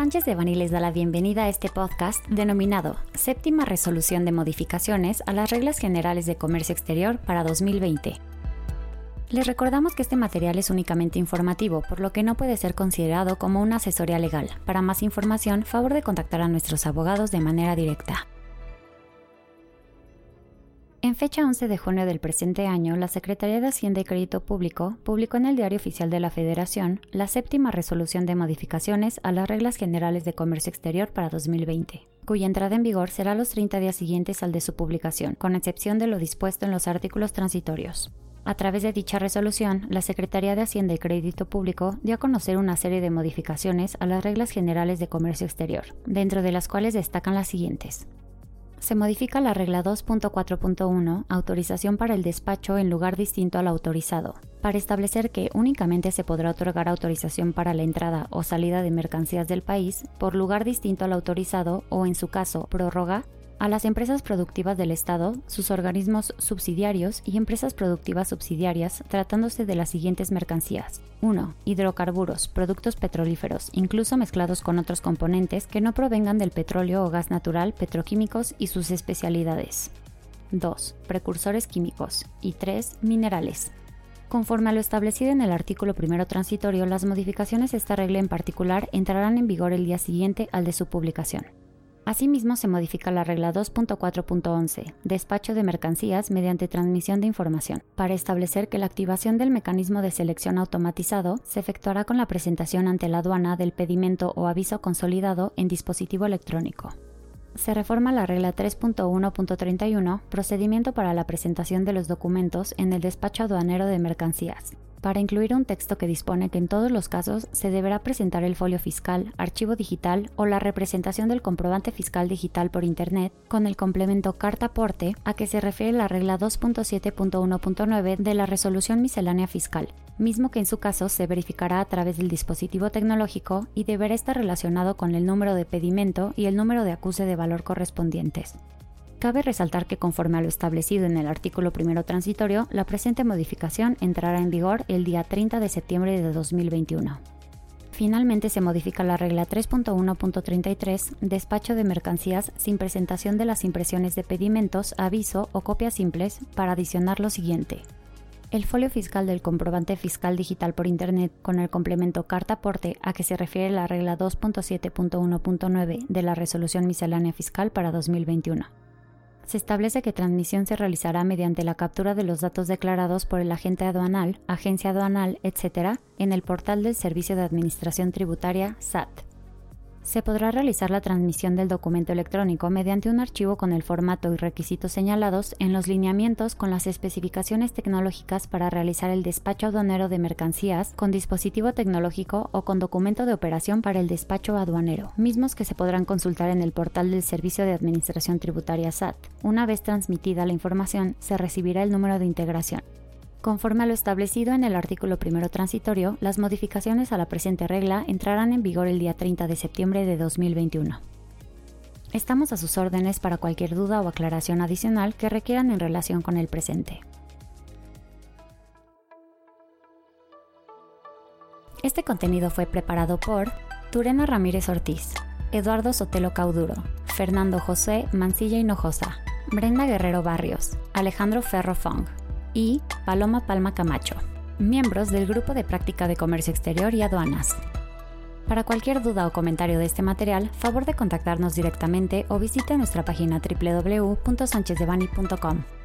Sánchez de Bani les da la bienvenida a este podcast denominado Séptima Resolución de Modificaciones a las Reglas Generales de Comercio Exterior para 2020. Les recordamos que este material es únicamente informativo, por lo que no puede ser considerado como una asesoría legal. Para más información, favor de contactar a nuestros abogados de manera directa. En fecha 11 de junio del presente año, la Secretaría de Hacienda y Crédito Público publicó en el Diario Oficial de la Federación la séptima resolución de modificaciones a las reglas generales de comercio exterior para 2020, cuya entrada en vigor será los 30 días siguientes al de su publicación, con excepción de lo dispuesto en los artículos transitorios. A través de dicha resolución, la Secretaría de Hacienda y Crédito Público dio a conocer una serie de modificaciones a las reglas generales de comercio exterior, dentro de las cuales destacan las siguientes se modifica la regla 2.4.1, autorización para el despacho en lugar distinto al autorizado, para establecer que únicamente se podrá otorgar autorización para la entrada o salida de mercancías del país por lugar distinto al autorizado o, en su caso, prórroga a las empresas productivas del Estado, sus organismos subsidiarios y empresas productivas subsidiarias tratándose de las siguientes mercancías. 1. Hidrocarburos, productos petrolíferos, incluso mezclados con otros componentes que no provengan del petróleo o gas natural, petroquímicos y sus especialidades. 2. Precursores químicos. Y 3. Minerales. Conforme a lo establecido en el artículo primero transitorio, las modificaciones de esta regla en particular entrarán en vigor el día siguiente al de su publicación. Asimismo, se modifica la regla 2.4.11, despacho de mercancías mediante transmisión de información, para establecer que la activación del mecanismo de selección automatizado se efectuará con la presentación ante la aduana del pedimento o aviso consolidado en dispositivo electrónico. Se reforma la regla 3.1.31, procedimiento para la presentación de los documentos en el despacho aduanero de mercancías, para incluir un texto que dispone que en todos los casos se deberá presentar el folio fiscal, archivo digital o la representación del comprobante fiscal digital por Internet con el complemento carta aporte a que se refiere la regla 2.7.1.9 de la resolución miscelánea fiscal, mismo que en su caso se verificará a través del dispositivo tecnológico y deberá estar relacionado con el número de pedimento y el número de acuse de valor correspondientes. Cabe resaltar que conforme a lo establecido en el artículo primero transitorio, la presente modificación entrará en vigor el día 30 de septiembre de 2021. Finalmente se modifica la regla 3.1.33, despacho de mercancías sin presentación de las impresiones de pedimentos, aviso o copias simples, para adicionar lo siguiente. El folio fiscal del comprobante fiscal digital por Internet con el complemento carta aporte a que se refiere la regla 2.7.1.9 de la resolución miscelánea fiscal para 2021 se establece que transmisión se realizará mediante la captura de los datos declarados por el agente aduanal, agencia aduanal, etc., en el portal del Servicio de Administración Tributaria SAT se podrá realizar la transmisión del documento electrónico mediante un archivo con el formato y requisitos señalados en los lineamientos con las especificaciones tecnológicas para realizar el despacho aduanero de mercancías con dispositivo tecnológico o con documento de operación para el despacho aduanero, mismos que se podrán consultar en el portal del Servicio de Administración Tributaria SAT. Una vez transmitida la información, se recibirá el número de integración. Conforme a lo establecido en el artículo primero transitorio, las modificaciones a la presente regla entrarán en vigor el día 30 de septiembre de 2021. Estamos a sus órdenes para cualquier duda o aclaración adicional que requieran en relación con el presente. Este contenido fue preparado por Turena Ramírez Ortiz, Eduardo Sotelo Cauduro, Fernando José Mancilla Hinojosa, Brenda Guerrero Barrios, Alejandro Ferro Fong, y Paloma Palma Camacho, miembros del Grupo de Práctica de Comercio Exterior y Aduanas. Para cualquier duda o comentario de este material, favor de contactarnos directamente o visite nuestra página www.sanchezdevani.com.